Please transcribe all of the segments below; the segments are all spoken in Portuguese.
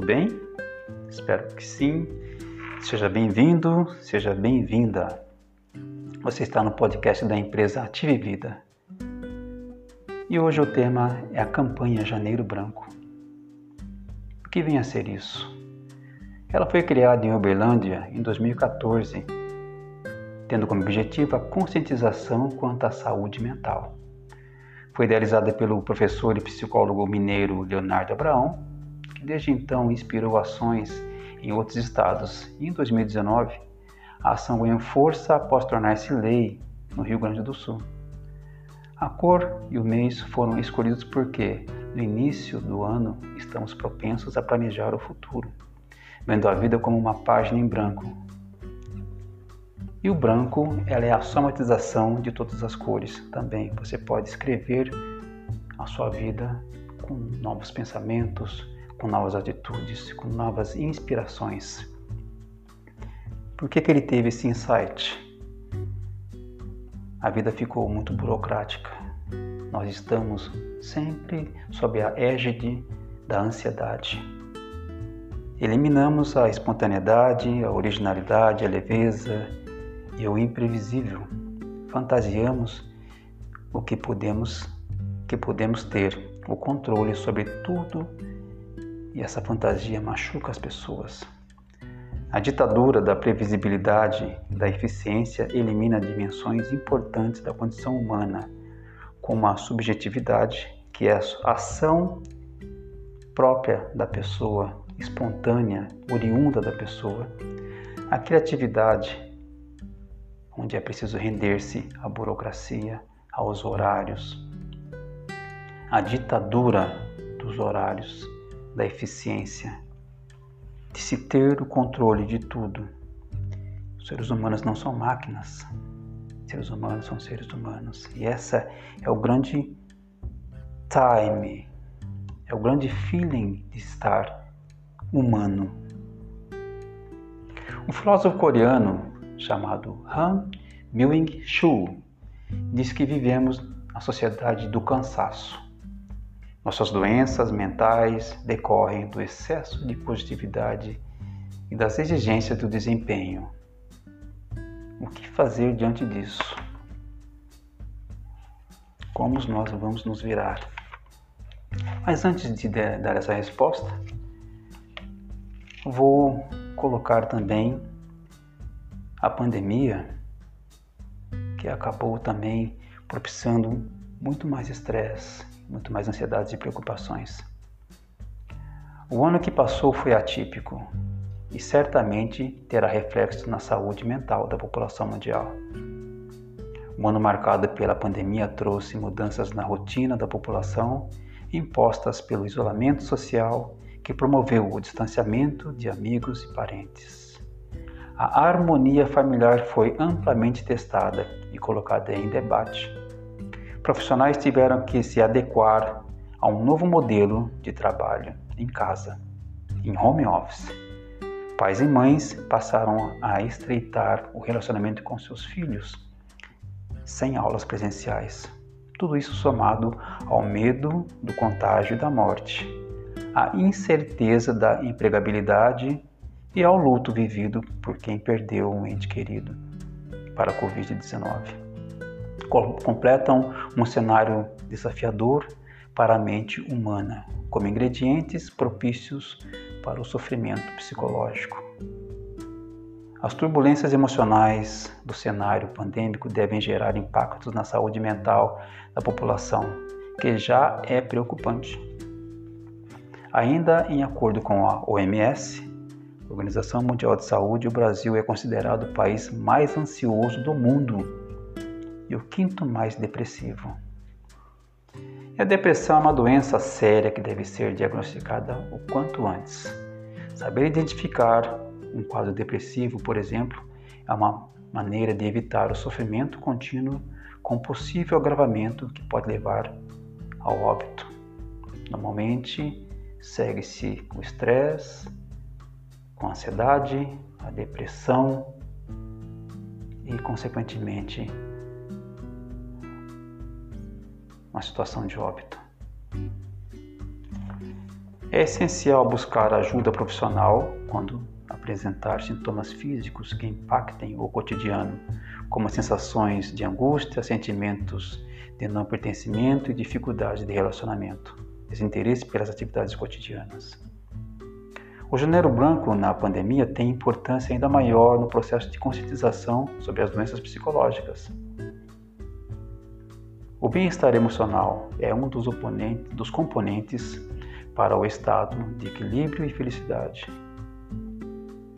tudo bem? Espero que sim. Seja bem-vindo, seja bem-vinda. Você está no podcast da empresa Ative Vida. E hoje o tema é a campanha Janeiro Branco. O que vem a ser isso? Ela foi criada em Uberlândia em 2014, tendo como objetivo a conscientização quanto à saúde mental. Foi idealizada pelo professor e psicólogo mineiro Leonardo Abraão, desde então inspirou ações em outros estados. E em 2019, a ação ganhou força após tornar-se lei no Rio Grande do Sul. A cor e o mês foram escolhidos porque, no início do ano, estamos propensos a planejar o futuro, vendo a vida como uma página em branco. E o branco, ela é a somatização de todas as cores também. Você pode escrever a sua vida com novos pensamentos, com novas atitudes, com novas inspirações. Por que, que ele teve esse insight? A vida ficou muito burocrática. Nós estamos sempre sob a égide da ansiedade. Eliminamos a espontaneidade, a originalidade, a leveza e o imprevisível. Fantasiamos o que podemos que podemos ter, o controle sobre tudo e essa fantasia machuca as pessoas. A ditadura da previsibilidade da eficiência elimina dimensões importantes da condição humana, como a subjetividade, que é a ação própria da pessoa, espontânea, oriunda da pessoa, a criatividade, onde é preciso render-se à burocracia, aos horários, a ditadura dos horários da eficiência, de se ter o controle de tudo. Os seres humanos não são máquinas, os seres humanos são seres humanos. E essa é o grande time, é o grande feeling de estar humano. Um filósofo coreano chamado Han Myung-soo diz que vivemos na sociedade do cansaço nossas doenças mentais decorrem do excesso de positividade e das exigências do desempenho. O que fazer diante disso? Como nós vamos nos virar? Mas antes de dar essa resposta, vou colocar também a pandemia, que acabou também propiciando muito mais estresse, muito mais ansiedades e preocupações. O ano que passou foi atípico e certamente terá reflexo na saúde mental da população mundial. O ano marcado pela pandemia trouxe mudanças na rotina da população impostas pelo isolamento social que promoveu o distanciamento de amigos e parentes. A harmonia familiar foi amplamente testada e colocada em debate profissionais tiveram que se adequar a um novo modelo de trabalho em casa, em home office. Pais e mães passaram a estreitar o relacionamento com seus filhos sem aulas presenciais. Tudo isso somado ao medo do contágio e da morte, à incerteza da empregabilidade e ao luto vivido por quem perdeu um ente querido para a Covid-19 completam um cenário desafiador para a mente humana, como ingredientes propícios para o sofrimento psicológico. As turbulências emocionais do cenário pandêmico devem gerar impactos na saúde mental da população, que já é preocupante. Ainda em acordo com a OMS, Organização Mundial de Saúde, o Brasil é considerado o país mais ansioso do mundo e o quinto mais depressivo. E a depressão é uma doença séria que deve ser diagnosticada o quanto antes. Saber identificar um quadro depressivo, por exemplo, é uma maneira de evitar o sofrimento contínuo com possível agravamento que pode levar ao óbito. Normalmente, segue-se o estresse, com ansiedade, a depressão e, consequentemente, uma situação de óbito. É essencial buscar ajuda profissional quando apresentar sintomas físicos que impactem o cotidiano, como sensações de angústia, sentimentos de não pertencimento e dificuldade de relacionamento, desinteresse pelas atividades cotidianas. O janeiro branco na pandemia tem importância ainda maior no processo de conscientização sobre as doenças psicológicas. O bem-estar emocional é um dos, dos componentes para o estado de equilíbrio e felicidade.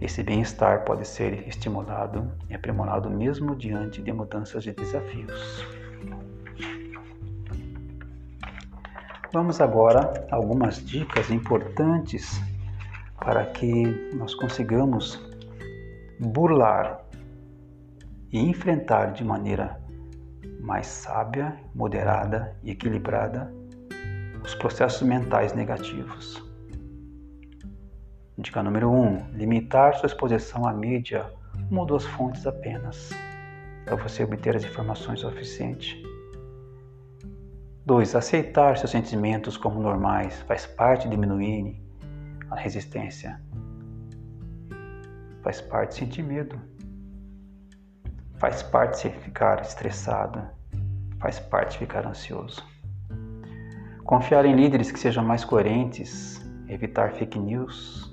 Esse bem-estar pode ser estimulado e aprimorado mesmo diante de mudanças de desafios. Vamos agora a algumas dicas importantes para que nós consigamos burlar e enfrentar de maneira mais sábia, moderada e equilibrada os processos mentais negativos. Dica número 1: um, limitar sua exposição à mídia, uma ou duas fontes apenas, para você obter as informações suficientes. 2. Aceitar seus sentimentos como normais faz parte de diminuir a resistência. Faz parte sentir medo. Faz parte ficar estressado. Faz parte ficar ansioso. Confiar em líderes que sejam mais coerentes, evitar fake news,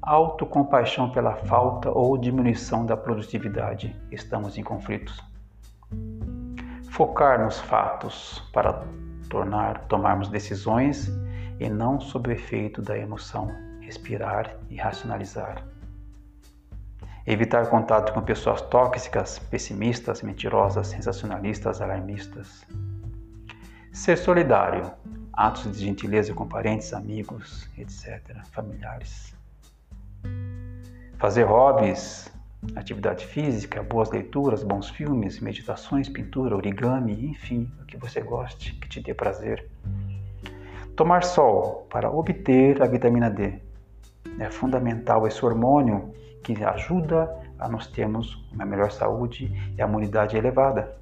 autocompaixão pela falta ou diminuição da produtividade. Estamos em conflitos. Focar nos fatos para tornar, tomarmos decisões e não sob o efeito da emoção. Respirar e racionalizar. Evitar contato com pessoas tóxicas, pessimistas, mentirosas, sensacionalistas, alarmistas. Ser solidário. Atos de gentileza com parentes, amigos, etc., familiares Fazer hobbies, atividade física, boas leituras, bons filmes, meditações, pintura, origami, enfim, o que você goste, que te dê prazer. Tomar sol para obter a vitamina D. É fundamental esse hormônio que ajuda a nós termos uma melhor saúde e a imunidade elevada.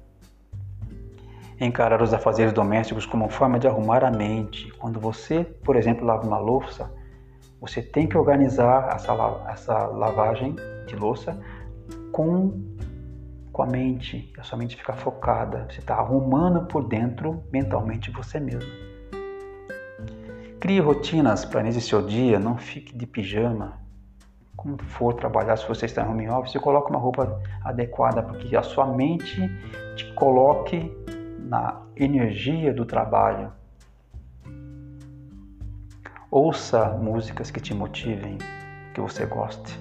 Encarar os afazeres domésticos como forma de arrumar a mente. Quando você, por exemplo, lava uma louça, você tem que organizar essa, essa lavagem de louça com, com a mente. A sua mente fica focada. Você está arrumando por dentro mentalmente você mesmo. Crie rotinas, planeje seu dia, não fique de pijama. Quando for trabalhar, se você está em home office, coloque uma roupa adequada para que a sua mente te coloque na energia do trabalho Ouça músicas que te motivem, que você goste,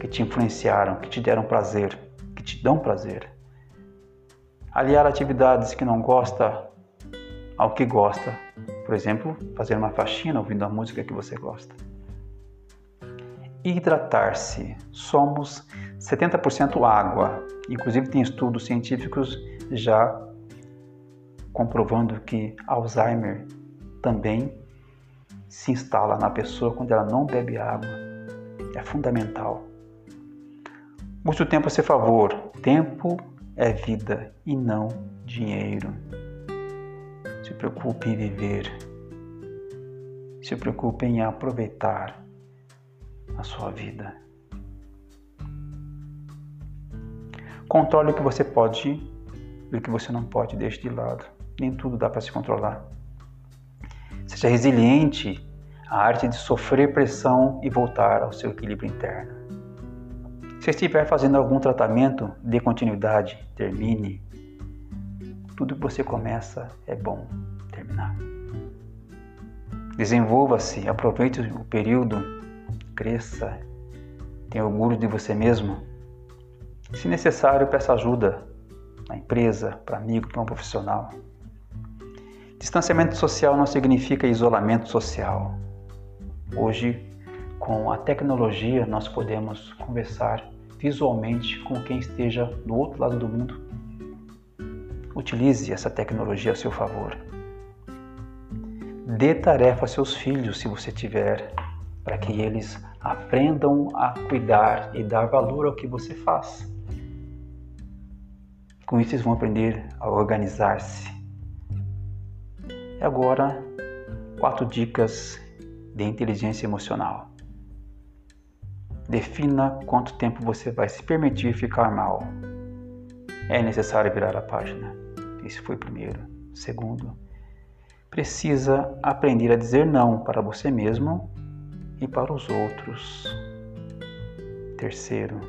que te influenciaram, que te deram prazer, que te dão prazer. Aliar atividades que não gosta ao que gosta. Por exemplo, fazer uma faxina ouvindo a música que você gosta. Hidratar-se. Somos 70% água. Inclusive tem estudos científicos já comprovando que Alzheimer também se instala na pessoa quando ela não bebe água. É fundamental. Use o tempo a seu favor. Tempo é vida e não dinheiro. Se preocupe em viver. Se preocupe em aproveitar a sua vida. Controle o que você pode e o que você não pode, deixe de lado. Nem tudo dá para se controlar. Seja resiliente, a arte de sofrer pressão e voltar ao seu equilíbrio interno. Se estiver fazendo algum tratamento, dê continuidade, termine. Tudo que você começa é bom terminar. Desenvolva-se, aproveite o período, cresça, tenha orgulho de você mesmo. Se necessário, peça ajuda na empresa, para amigo, para um profissional. Distanciamento social não significa isolamento social. Hoje, com a tecnologia, nós podemos conversar visualmente com quem esteja do outro lado do mundo. Utilize essa tecnologia a seu favor. Dê tarefa a seus filhos, se você tiver, para que eles aprendam a cuidar e dar valor ao que você faz. Com isso, eles vão aprender a organizar-se, e agora, quatro dicas de inteligência emocional. Defina quanto tempo você vai se permitir ficar mal. É necessário virar a página. Esse foi primeiro. Segundo, precisa aprender a dizer não para você mesmo e para os outros. Terceiro,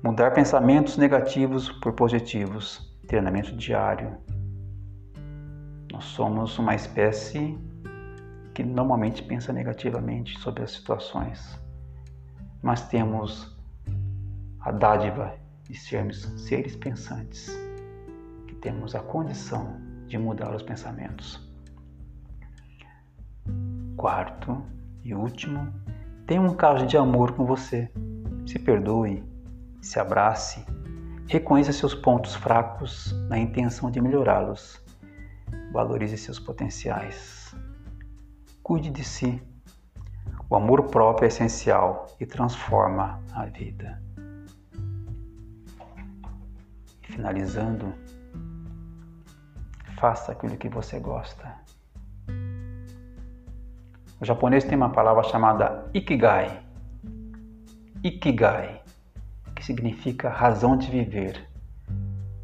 mudar pensamentos negativos por positivos. Treinamento diário. Nós somos uma espécie que normalmente pensa negativamente sobre as situações, mas temos a dádiva de sermos seres pensantes, temos a condição de mudar os pensamentos. Quarto e último, tenha um caso de amor com você. Se perdoe, se abrace, reconheça seus pontos fracos na intenção de melhorá-los. Valorize seus potenciais. Cuide de si. O amor próprio é essencial e transforma a vida. Finalizando, faça aquilo que você gosta. O japonês tem uma palavra chamada ikigai. Ikigai, que significa razão de viver.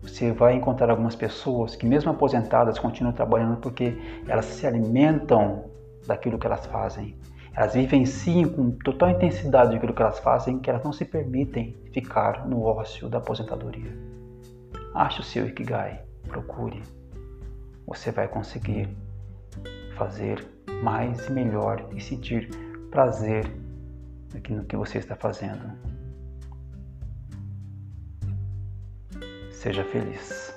Você vai encontrar algumas pessoas que, mesmo aposentadas, continuam trabalhando porque elas se alimentam daquilo que elas fazem. Elas vivenciam com total intensidade aquilo que elas fazem, que elas não se permitem ficar no ócio da aposentadoria. Ache o seu Ikigai, procure. Você vai conseguir fazer mais e melhor e sentir prazer no que você está fazendo. Seja feliz.